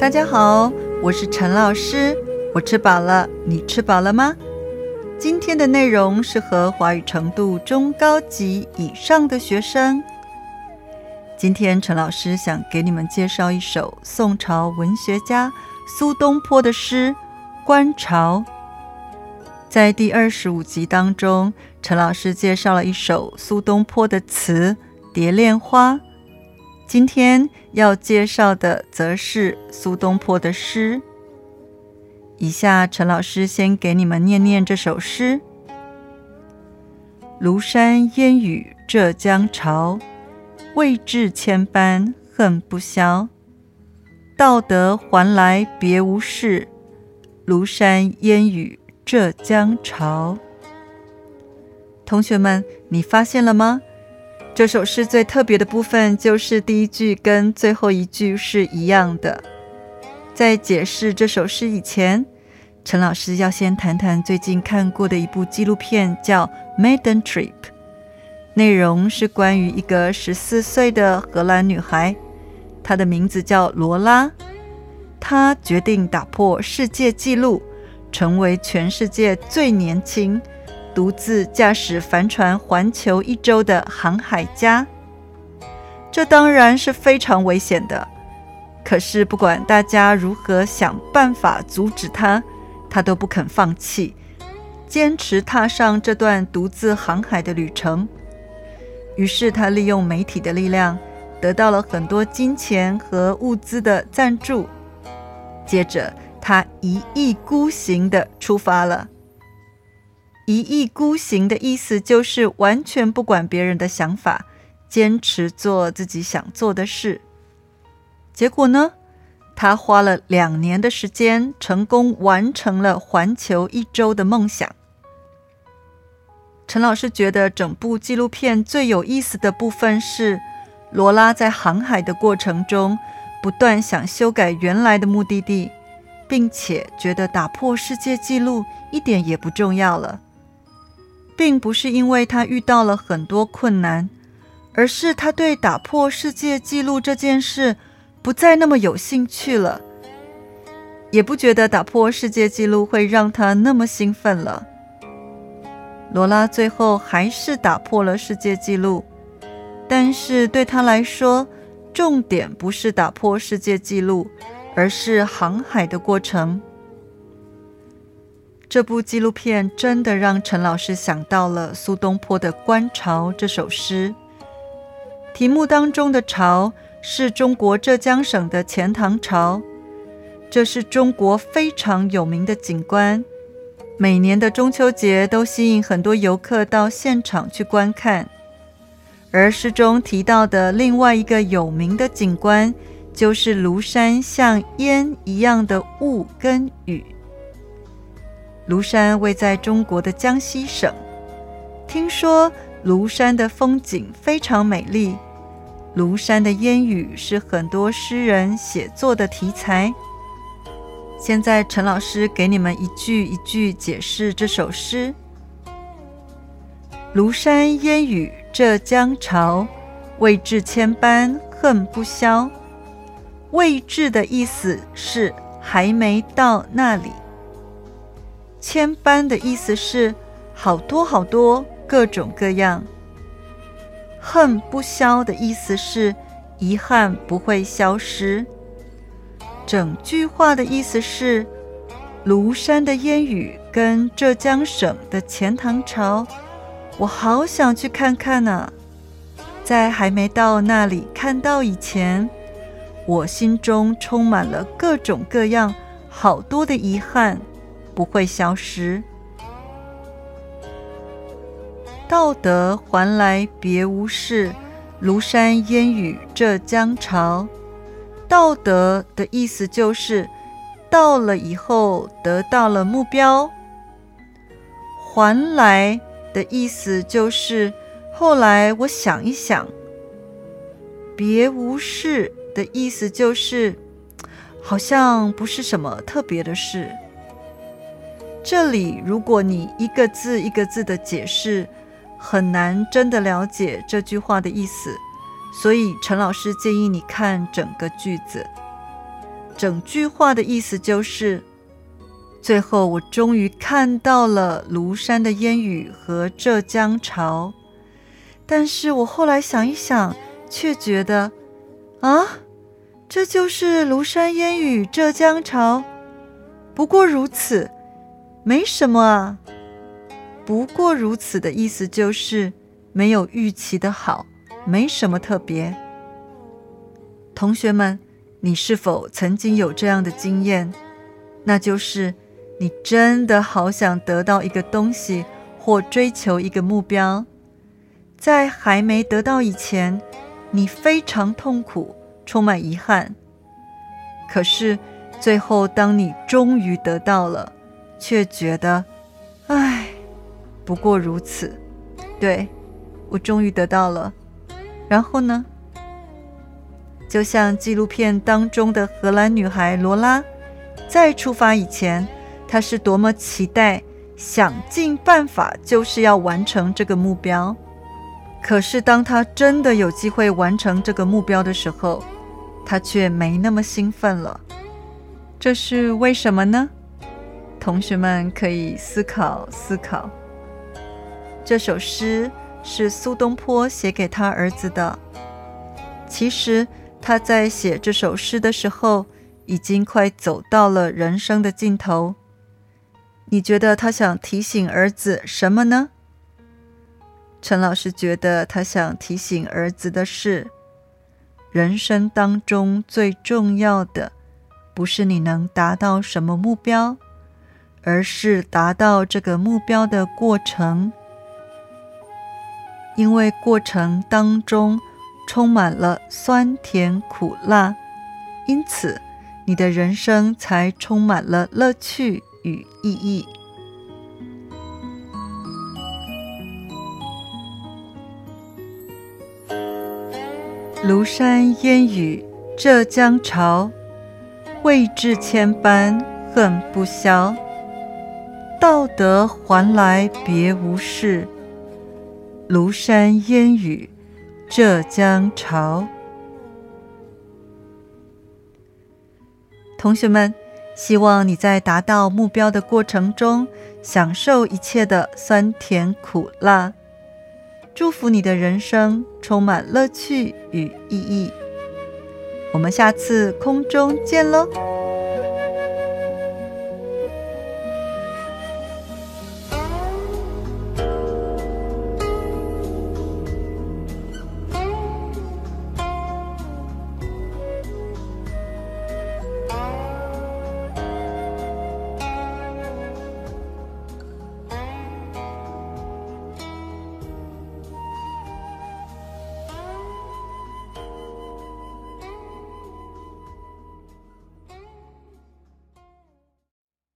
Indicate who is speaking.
Speaker 1: 大家好，我是陈老师。我吃饱了，你吃饱了吗？今天的内容适合华语程度中高级以上的学生。今天陈老师想给你们介绍一首宋朝文学家苏东坡的诗《观潮》。在第二十五集当中，陈老师介绍了一首苏东坡的词《蝶恋花》。今天要介绍的则是苏东坡的诗。以下陈老师先给你们念念这首诗：庐山烟雨浙江潮，未至千般恨不消。到得还来别无事，庐山烟雨浙江潮。同学们，你发现了吗？这首诗最特别的部分就是第一句跟最后一句是一样的。在解释这首诗以前，陈老师要先谈谈最近看过的一部纪录片，叫《Maiden Trip》。内容是关于一个十四岁的荷兰女孩，她的名字叫罗拉。她决定打破世界纪录，成为全世界最年轻。独自驾驶帆船环球一周的航海家，这当然是非常危险的。可是不管大家如何想办法阻止他，他都不肯放弃，坚持踏上这段独自航海的旅程。于是他利用媒体的力量，得到了很多金钱和物资的赞助。接着，他一意孤行地出发了。一意孤行的意思就是完全不管别人的想法，坚持做自己想做的事。结果呢，他花了两年的时间，成功完成了环球一周的梦想。陈老师觉得整部纪录片最有意思的部分是，罗拉在航海的过程中，不断想修改原来的目的地，并且觉得打破世界纪录一点也不重要了。并不是因为他遇到了很多困难，而是他对打破世界纪录这件事不再那么有兴趣了，也不觉得打破世界纪录会让他那么兴奋了。罗拉最后还是打破了世界纪录，但是对他来说，重点不是打破世界纪录，而是航海的过程。这部纪录片真的让陈老师想到了苏东坡的《观潮》这首诗。题目当中的“潮”是中国浙江省的钱塘潮，这是中国非常有名的景观。每年的中秋节都吸引很多游客到现场去观看。而诗中提到的另外一个有名的景观，就是庐山像烟一样的雾跟雨。庐山位在中国的江西省，听说庐山的风景非常美丽。庐山的烟雨是很多诗人写作的题材。现在陈老师给你们一句一句解释这首诗：庐山烟雨浙江潮，未至千般恨不消。未至的意思是还没到那里。千般的意思是好多好多各种各样，恨不消的意思是遗憾不会消失。整句话的意思是庐山的烟雨跟浙江省的钱塘潮，我好想去看看呢。在还没到那里看到以前，我心中充满了各种各样好多的遗憾。不会消失。道德还来别无事，庐山烟雨浙江潮。道德的意思就是到了以后得到了目标。还来的意思就是后来我想一想。别无事的意思就是好像不是什么特别的事。这里，如果你一个字一个字的解释，很难真的了解这句话的意思。所以，陈老师建议你看整个句子。整句话的意思就是：最后我终于看到了庐山的烟雨和浙江潮。但是我后来想一想，却觉得，啊，这就是庐山烟雨浙江潮，不过如此，没什么啊。不过如此的意思就是没有预期的好，没什么特别。同学们，你是否曾经有这样的经验？那就是你真的好想得到一个东西，或追求一个目标。在还没得到以前，你非常痛苦，充满遗憾。可是最后，当你终于得到了，却觉得，唉，不过如此。对，我终于得到了。然后呢？就像纪录片当中的荷兰女孩罗拉，在出发以前，她是多么期待，想尽办法就是要完成这个目标。可是，当她真的有机会完成这个目标的时候，她却没那么兴奋了。这是为什么呢？同学们可以思考思考。这首诗是苏东坡写给他儿子的。其实他在写这首诗的时候，已经快走到了人生的尽头。你觉得他想提醒儿子什么呢？陈老师觉得，他想提醒儿子的是：人生当中最重要的，不是你能达到什么目标，而是达到这个目标的过程。因为过程当中充满了酸甜苦辣，因此你的人生才充满了乐趣与意义。庐山烟雨浙江潮，未至千般恨不消。道德还来别无事，庐山烟雨浙江潮。同学们，希望你在达到目标的过程中，享受一切的酸甜苦辣。祝福你的人生充满乐趣与意义。我们下次空中见喽！